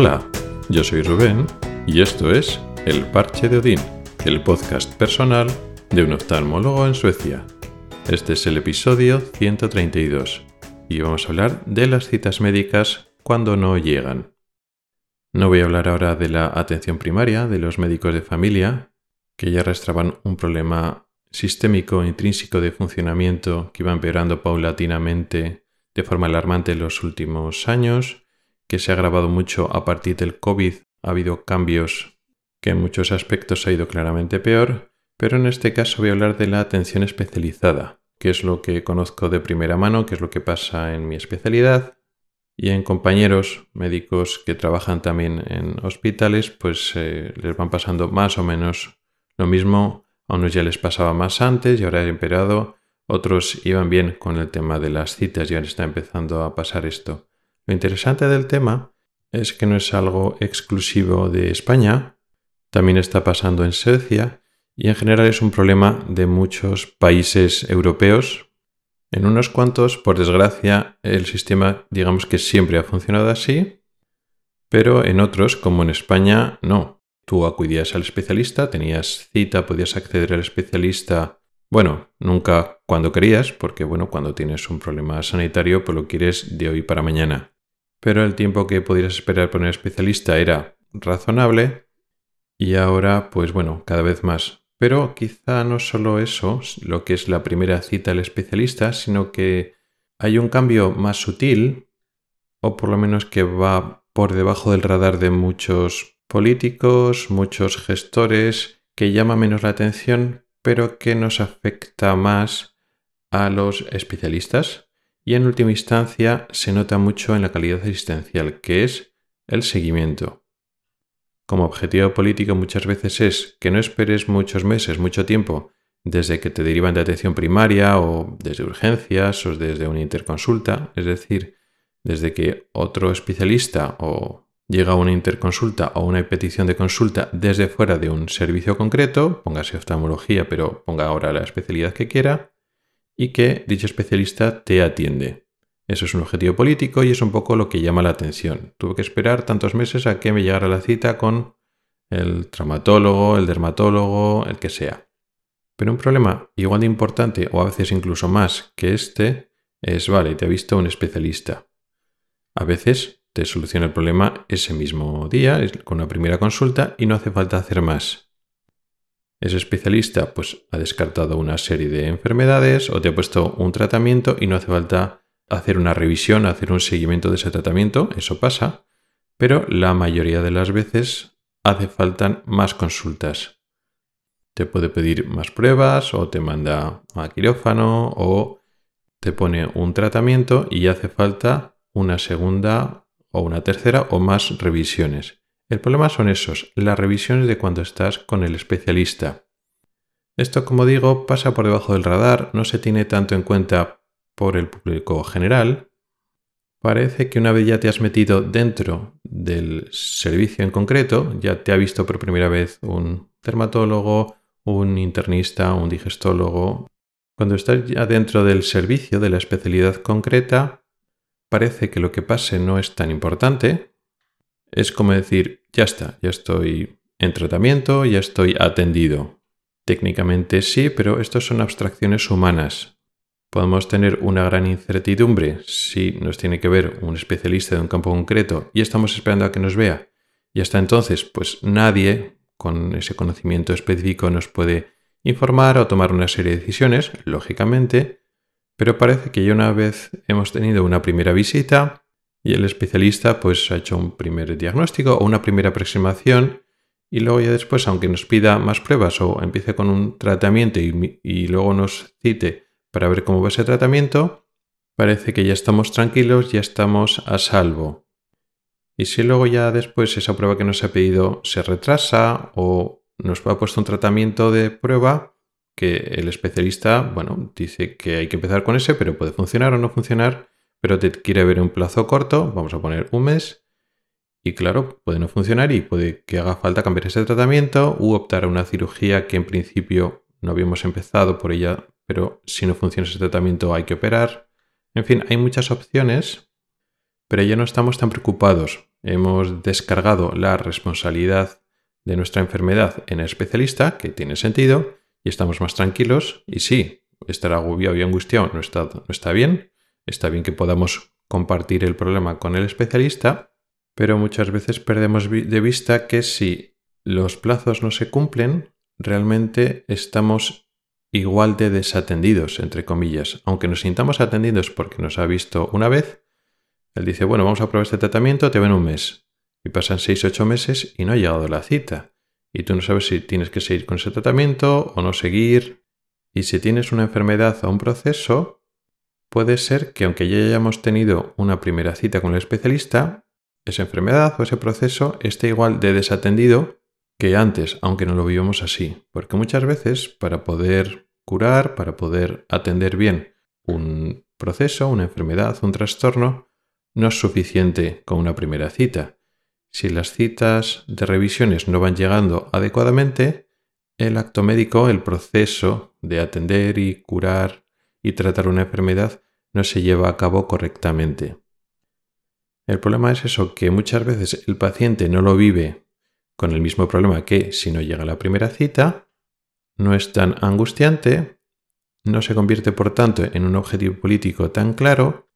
Hola, yo soy Rubén y esto es El Parche de Odín, el podcast personal de un oftalmólogo en Suecia. Este es el episodio 132 y vamos a hablar de las citas médicas cuando no llegan. No voy a hablar ahora de la atención primaria de los médicos de familia, que ya arrastraban un problema sistémico intrínseco de funcionamiento que iba empeorando paulatinamente de forma alarmante en los últimos años, que se ha agravado mucho a partir del COVID. Ha habido cambios que en muchos aspectos ha ido claramente peor, pero en este caso voy a hablar de la atención especializada, que es lo que conozco de primera mano, que es lo que pasa en mi especialidad, y en compañeros médicos que trabajan también en hospitales, pues eh, les van pasando más o menos lo mismo. A unos ya les pasaba más antes y ahora ha empeorado. Otros iban bien con el tema de las citas y ahora está empezando a pasar esto. Lo interesante del tema es que no es algo exclusivo de España, también está pasando en Suecia y en general es un problema de muchos países europeos, en unos cuantos, por desgracia, el sistema digamos que siempre ha funcionado así, pero en otros, como en España, no. Tú acudías al especialista, tenías cita, podías acceder al especialista, bueno, nunca cuando querías, porque bueno, cuando tienes un problema sanitario, pues lo quieres de hoy para mañana. Pero el tiempo que podías esperar por un especialista era razonable y ahora, pues bueno, cada vez más. Pero quizá no solo eso, lo que es la primera cita al especialista, sino que hay un cambio más sutil, o por lo menos que va por debajo del radar de muchos políticos, muchos gestores, que llama menos la atención, pero que nos afecta más a los especialistas. Y en última instancia se nota mucho en la calidad asistencial, que es el seguimiento. Como objetivo político muchas veces es que no esperes muchos meses, mucho tiempo, desde que te derivan de atención primaria o desde urgencias o desde una interconsulta, es decir, desde que otro especialista o llega a una interconsulta o una petición de consulta desde fuera de un servicio concreto, póngase oftalmología, pero ponga ahora la especialidad que quiera, y que dicho especialista te atiende. Eso es un objetivo político y es un poco lo que llama la atención. Tuve que esperar tantos meses a que me llegara la cita con el traumatólogo, el dermatólogo, el que sea. Pero un problema igual de importante o a veces incluso más que este es, vale, te ha visto un especialista. A veces te soluciona el problema ese mismo día, con una primera consulta y no hace falta hacer más. Ese especialista pues ha descartado una serie de enfermedades o te ha puesto un tratamiento y no hace falta hacer una revisión, hacer un seguimiento de ese tratamiento, eso pasa, pero la mayoría de las veces hace falta más consultas. Te puede pedir más pruebas o te manda a quirófano o te pone un tratamiento y hace falta una segunda o una tercera o más revisiones. El problema son esos, las revisiones de cuando estás con el especialista. Esto, como digo, pasa por debajo del radar, no se tiene tanto en cuenta por el público general, parece que una vez ya te has metido dentro del servicio en concreto, ya te ha visto por primera vez un dermatólogo, un internista, un digestólogo. Cuando estás ya dentro del servicio, de la especialidad concreta, parece que lo que pase no es tan importante. Es como decir, ya está, ya estoy en tratamiento, ya estoy atendido. Técnicamente sí, pero estos son abstracciones humanas. Podemos tener una gran incertidumbre si nos tiene que ver un especialista de un campo concreto y estamos esperando a que nos vea. Y hasta entonces, pues nadie con ese conocimiento específico nos puede informar o tomar una serie de decisiones, lógicamente, pero parece que ya una vez hemos tenido una primera visita y el especialista pues ha hecho un primer diagnóstico o una primera aproximación y luego ya después, aunque nos pida más pruebas o empiece con un tratamiento y, luego nos cite para ver cómo va ese tratamiento, parece que ya estamos tranquilos, ya estamos a salvo. Y si luego ya después esa prueba que nos ha pedido se retrasa o nos ha puesto un tratamiento de prueba que el especialista, bueno, dice que hay que empezar con ese, pero puede funcionar o no funcionar, pero te quiere ver un plazo corto, vamos a poner un mes, y claro, puede no funcionar y puede que haga falta cambiar ese tratamiento u optar a una cirugía que en principio no habíamos empezado por ella pero si no funciona ese tratamiento hay que operar. En fin, hay muchas opciones, pero ya no estamos tan preocupados. hemos descargado la responsabilidad de nuestra enfermedad en el especialista, que tiene sentido, y estamos más tranquilos. Y sí, estar agobiado y angustiado no está, no está bien. Está bien que podamos compartir el problema con el especialista, pero muchas veces perdemos de vista que si los plazos no se cumplen, realmente estamos igual de desatendidos, entre comillas. Aunque nos sintamos atendidos porque nos ha visto una vez, él dice, bueno, vamos a probar este tratamiento, te ven un mes. Y pasan 6-8 meses y no ha llegado la cita. Y tú no sabes si tienes que seguir con ese tratamiento o no seguir. Y si tienes una enfermedad o un proceso, puede ser que aunque ya hayamos tenido una primera cita con el especialista, esa enfermedad o ese proceso esté igual de desatendido que antes, aunque no lo vivamos así. Porque muchas veces para poder curar, para poder atender bien un proceso, una enfermedad, un trastorno, no es suficiente con una primera cita. Si las citas de revisiones no van llegando adecuadamente, el acto médico, el proceso de atender y curar y tratar una enfermedad no se lleva a cabo correctamente. El problema es eso, que muchas veces el paciente no lo vive con el mismo problema que si no llega a la primera cita, no es tan angustiante, no se convierte por tanto en un objetivo político tan claro,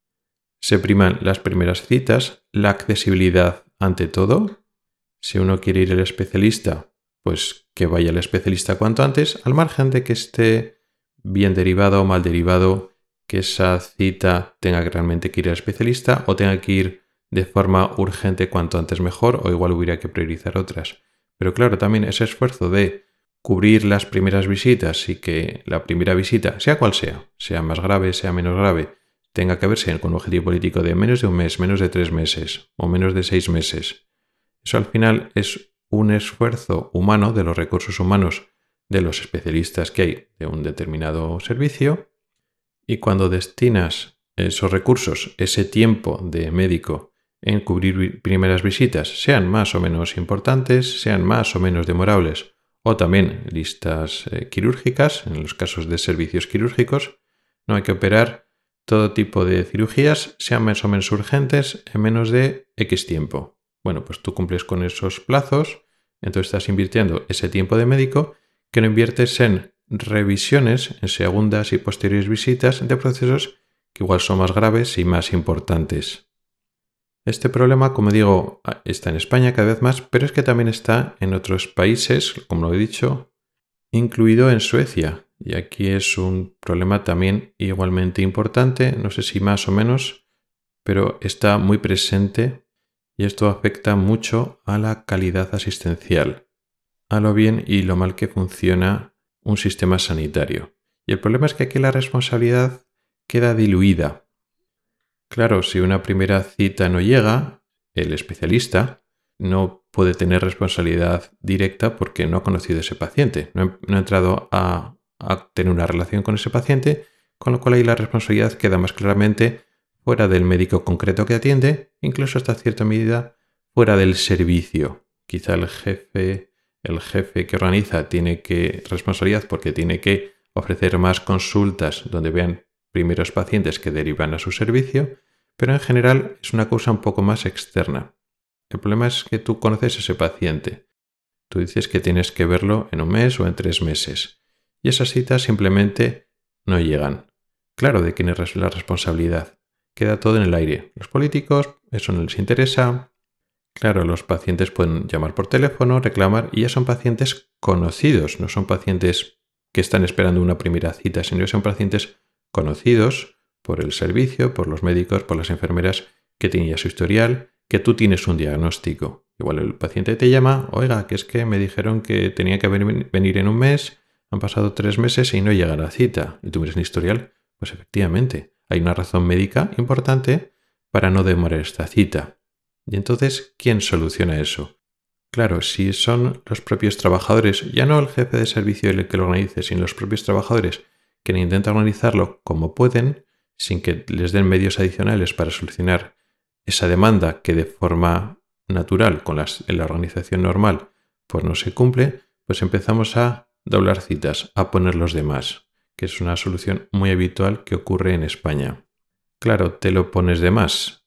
se priman las primeras citas, la accesibilidad ante todo. Si uno quiere ir al especialista, pues que vaya al especialista cuanto antes, al margen de que esté bien derivado o mal derivado, que esa cita tenga que realmente que ir al especialista o tenga que ir de forma urgente cuanto antes mejor o igual hubiera que priorizar otras. Pero claro, también ese esfuerzo de cubrir las primeras visitas y que la primera visita, sea cual sea, sea más grave, sea menos grave, tenga que verse con un objetivo político de menos de un mes, menos de tres meses o menos de seis meses. Eso al final es un esfuerzo humano de los recursos humanos de los especialistas que hay de un determinado servicio y cuando destinas esos recursos, ese tiempo de médico en cubrir primeras visitas, sean más o menos importantes, sean más o menos demorables, o también listas eh, quirúrgicas, en los casos de servicios quirúrgicos, no hay que operar todo tipo de cirugías, sean más o menos urgentes, en menos de X tiempo. Bueno, pues tú cumples con esos plazos, entonces estás invirtiendo ese tiempo de médico que no inviertes en revisiones, en segundas y posteriores visitas de procesos que igual son más graves y más importantes. Este problema, como digo, está en España cada vez más, pero es que también está en otros países, como lo he dicho, incluido en Suecia. Y aquí es un problema también igualmente importante, no sé si más o menos, pero está muy presente y esto afecta mucho a la calidad asistencial, a lo bien y lo mal que funciona un sistema sanitario. Y el problema es que aquí la responsabilidad queda diluida Claro, si una primera cita no llega, el especialista no puede tener responsabilidad directa porque no ha conocido a ese paciente, no ha, entrado a, tener una relación con ese paciente, con lo cual ahí la responsabilidad queda más claramente fuera del médico concreto que atiende, incluso hasta cierta medida fuera del servicio. Quizá el jefe, el jefe que organiza tiene que responsabilidad porque tiene que ofrecer más consultas donde vean primeros pacientes que derivan a su servicio, pero en general es una cosa un poco más externa. El problema es que tú conoces a ese paciente. Tú dices que tienes que verlo en un mes o en tres meses. Y esas citas simplemente no llegan. Claro, ¿de quién es la responsabilidad? Queda todo en el aire. Los políticos, eso no les interesa. Claro, los pacientes pueden llamar por teléfono, reclamar, y ya son pacientes conocidos, no son pacientes que están esperando una primera cita, sino que son pacientes conocidos por el servicio, por los médicos, por las enfermeras que tienen ya su historial, que tú tienes un diagnóstico. Igual el paciente te llama, oiga, que es que me dijeron que tenía que venir en un mes, han pasado tres meses y no llega la cita. Y tú miras un historial, pues efectivamente, hay una razón médica importante para no demorar esta cita. Y entonces, ¿quién soluciona eso? Claro, si son los propios trabajadores, ya no el jefe de servicio el que lo organice, sino los propios trabajadores que intentan organizarlo como pueden, sin que les den medios adicionales para solucionar esa demanda que de forma natural con en la organización normal pues no se cumple, pues empezamos a doblar citas, a poner los demás, que es una solución muy habitual que ocurre en España. Claro, te lo pones de más,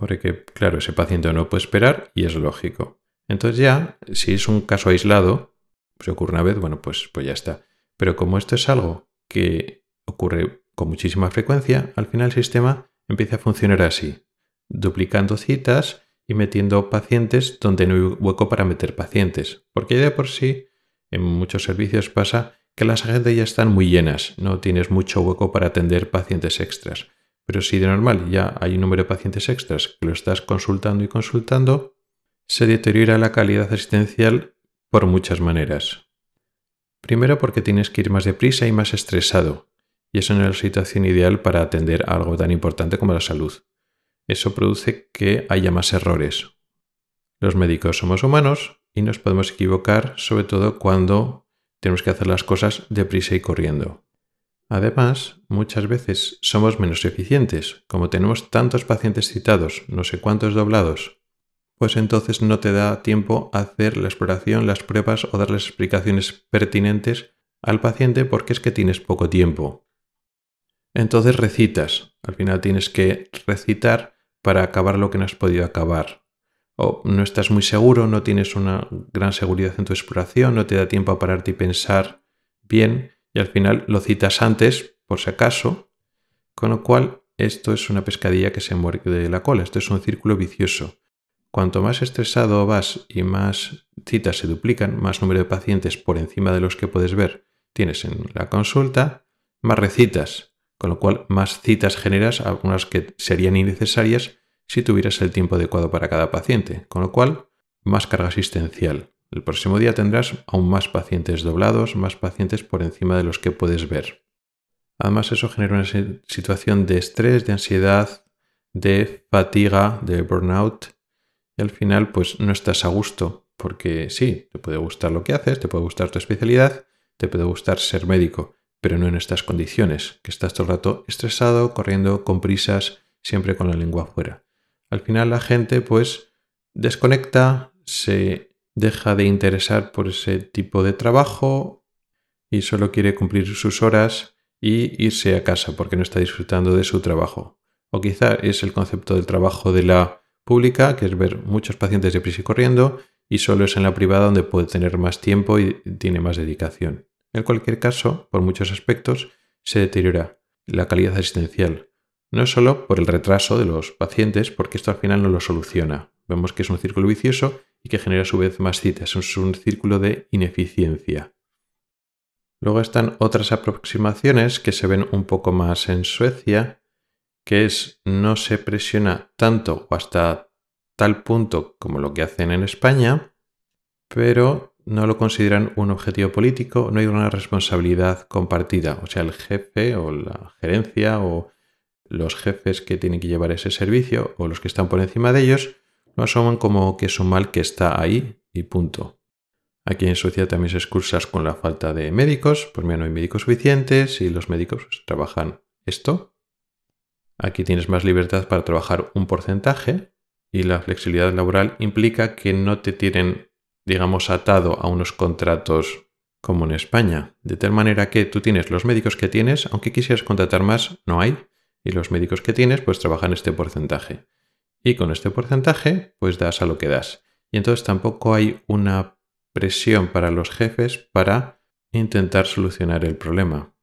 Porque, claro, ese paciente no puede esperar y es lógico. Entonces ya, si es un caso aislado, se ocurre una vez, bueno, pues, pues ya está. Pero como esto es algo que ocurre con muchísima frecuencia, al final el sistema empieza a funcionar así, duplicando citas y metiendo pacientes donde no hay hueco para meter pacientes. Porque ya de por sí, en muchos servicios pasa que las agendas ya están muy llenas, no tienes mucho hueco para atender pacientes extras. Pero si de normal ya hay un número de pacientes extras que lo estás consultando y consultando, se deteriora la calidad asistencial por muchas maneras. Primero porque tienes que ir más deprisa y más estresado, y eso no es la situación ideal para atender algo tan importante como la salud. Eso produce que haya más errores. Los médicos somos humanos y nos podemos equivocar, sobre todo cuando tenemos que hacer las cosas deprisa y corriendo. Además, muchas veces somos menos eficientes, como tenemos tantos pacientes citados, no sé cuántos doblados, pues entonces no te da tiempo a hacer la exploración, las pruebas o darles explicaciones pertinentes al paciente porque es que tienes poco tiempo. Entonces recitas, al final tienes que recitar para acabar lo que no has podido acabar. O no estás muy seguro, no tienes una gran seguridad en tu exploración, no te da tiempo a pararte y pensar bien y al final lo citas antes, por si acaso, con lo cual esto es una pescadilla que se muerde la cola, esto es un círculo vicioso. Cuanto más estresado vas y más citas se duplican, más número de pacientes por encima de los que puedes ver tienes en la consulta, más recitas, con lo cual más citas generas, algunas que serían innecesarias si tuvieras el tiempo adecuado para cada paciente, con lo cual más carga asistencial. El próximo día tendrás aún más pacientes doblados, más pacientes por encima de los que puedes ver. Además eso genera una situación de estrés, de ansiedad, de fatiga, de burnout y al final pues no estás a gusto porque sí, te puede gustar lo que haces, te puede gustar tu especialidad, te puede gustar ser médico, pero no en estas condiciones, que estás todo el rato estresado, corriendo, con prisas, siempre con la lengua afuera. Al final la gente pues desconecta, se deja de interesar por ese tipo de trabajo y solo quiere cumplir sus horas y irse a casa porque no está disfrutando de su trabajo. O quizá es el concepto del trabajo de la pública, que es ver muchos pacientes de prisa y corriendo, y solo es en la privada donde puede tener más tiempo y tiene más dedicación. En cualquier caso, por muchos aspectos, se deteriora la calidad asistencial, no solo por el retraso de los pacientes, porque esto al final no lo soluciona. Vemos que es un círculo vicioso y que genera a su vez más citas, es un círculo de ineficiencia. Luego están otras aproximaciones que se ven un poco más en Suecia, que es no se presiona tanto o hasta tal punto como lo que hacen en España, pero no lo consideran un objetivo político, no hay una responsabilidad compartida. O sea, el jefe o la gerencia o los jefes que tienen que llevar ese servicio o los que están por encima de ellos lo asoman como que es un mal que está ahí y punto. Aquí en Suecia también se excursas con la falta de médicos, pues mira, no hay médicos suficientes y los médicos pues, trabajan esto. Aquí tienes más libertad para trabajar un porcentaje y la flexibilidad laboral implica que no te tienen digamos, atado a unos contratos como en España, de tal manera que tú tienes los médicos que tienes, aunque quisieras contratar más, no hay, y los médicos que tienes, pues trabajan este porcentaje. Y con este porcentaje, pues das a lo que das. Y entonces tampoco hay una presión para los jefes para intentar solucionar el problema.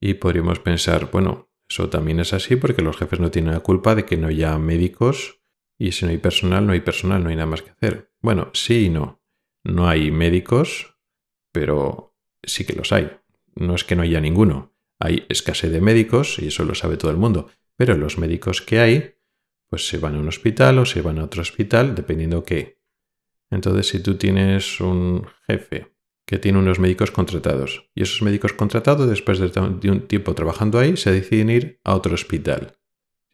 Y podríamos pensar, bueno, eso también es así porque los jefes no tienen la culpa de que no haya médicos y si no hay personal, no hay personal, no hay nada más que hacer. Bueno, sí y no. No hay médicos, pero sí que los hay. No es que no haya ninguno. Hay escasez de médicos y eso lo sabe todo el mundo. Pero los médicos que hay, pues se van a un hospital o se van a otro hospital, dependiendo qué. Entonces, si tú tienes un jefe que tiene unos médicos contratados y esos médicos contratados, después de un tiempo trabajando ahí, se deciden ir a otro hospital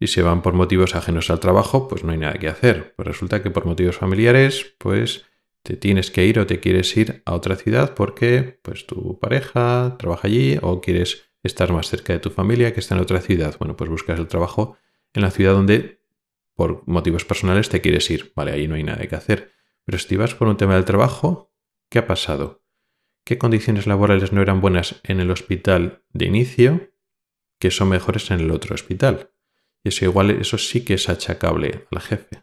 si se van por motivos ajenos al trabajo, pues no hay nada que hacer. Pues resulta que por motivos familiares, pues te tienes que ir o te quieres ir a otra ciudad porque pues tu pareja trabaja allí o quieres estar más cerca de tu familia que está en otra ciudad. Bueno, pues buscas el trabajo en la ciudad donde por motivos personales te quieres ir. Vale, ahí no hay nada que hacer. Pero si vas por un tema del trabajo, ¿qué ha pasado? ¿Qué condiciones laborales no eran buenas en el hospital de inicio que son mejores en el otro hospital? Y eso igual, eso sí que es achacable al jefe.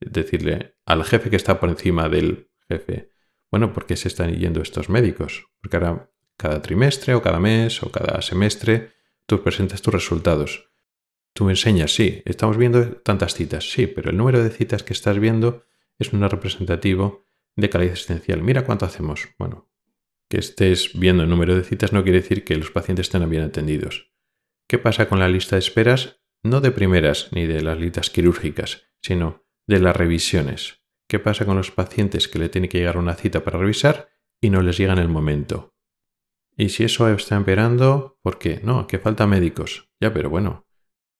Decirle al jefe que está por encima del jefe, bueno, ¿por qué se están yendo estos médicos? Porque ahora cada trimestre o cada mes o cada semestre tú presentas tus resultados. Tú me enseñas, sí, estamos viendo tantas citas, sí, pero el número de citas que estás viendo es un representativo de calidad existencial. Mira cuánto hacemos. Bueno, que estés viendo el número de citas no quiere decir que los pacientes estén bien atendidos. ¿Qué pasa con la lista de esperas? No de primeras ni de las listas quirúrgicas, sino de las revisiones. ¿Qué pasa con los pacientes que le tiene que llegar una cita para revisar y no les llega en el momento? Y si eso está empeorando, ¿por qué? No, que falta médicos. Ya, pero bueno,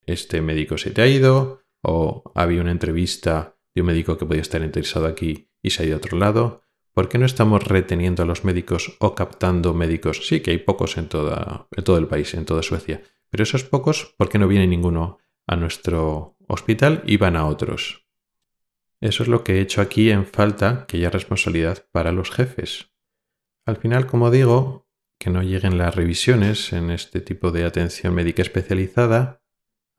este médico se te ha ido, o había una entrevista de un médico que podía estar interesado aquí y se ha ido a otro lado. ¿Por qué no estamos reteniendo a los médicos o captando médicos? Sí, que hay pocos en, todo el país, en toda Suecia. Pero esos pocos, ¿por qué no viene ninguno a nuestro hospital y van a otros? Eso es lo que he hecho aquí en falta que haya responsabilidad para los jefes. Al final, como digo, que no lleguen las revisiones en este tipo de atención médica especializada,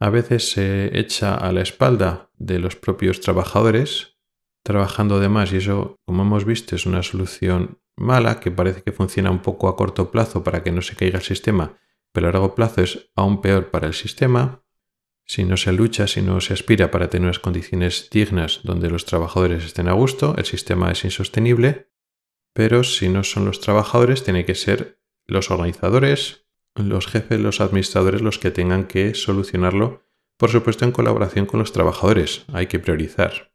a veces se echa a la espalda de los propios trabajadores, trabajando de más, y eso, como hemos visto, es una solución mala que parece que funciona un poco a corto plazo para que no se caiga el sistema, pero a largo plazo es aún peor para el sistema. Si no se lucha, si no se aspira para tener unas condiciones dignas donde los trabajadores estén a gusto, el sistema es insostenible, pero si no son los trabajadores, tiene que ser los organizadores, los jefes, los administradores los que tengan que solucionarlo, por supuesto en colaboración con los trabajadores. Hay que priorizar.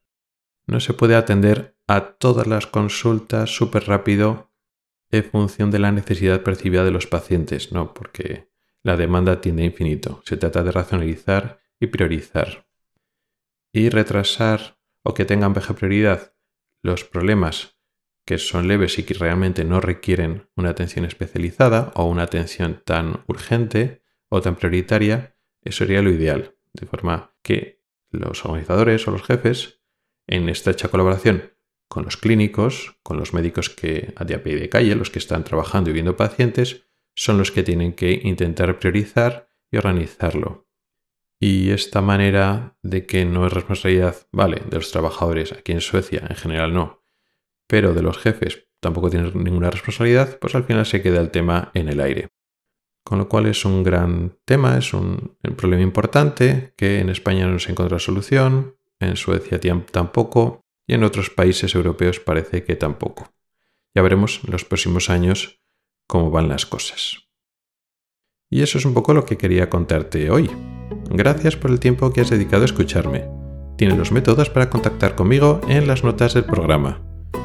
No se puede atender a todas las consultas súper rápido en función de la necesidad percibida de los pacientes, no, porque la demanda tiende a infinito. Se trata de racionalizar y priorizar. Y retrasar o que tengan baja prioridad los problemas que son leves y que realmente no requieren una atención especializada o una atención tan urgente o tan prioritaria, eso sería lo ideal. De forma que los organizadores o los jefes, en estrecha colaboración con los clínicos, con los médicos que a día de calle, los que están trabajando y viendo pacientes, son los que tienen que intentar priorizar y organizarlo. Y esta manera de que no es responsabilidad, vale, de los trabajadores aquí en Suecia, en general no, pero de los jefes tampoco tienen ninguna responsabilidad, pues al final se queda el tema en el aire. Con lo cual es un gran tema, es un, problema importante que en España no se encuentra solución, en Suecia tampoco y en otros países europeos parece que tampoco. Ya veremos en los próximos años cómo van las cosas. Y eso es un poco lo que quería contarte hoy. Gracias por el tiempo que has dedicado a escucharme. Tienes los métodos para contactar conmigo en las notas del programa.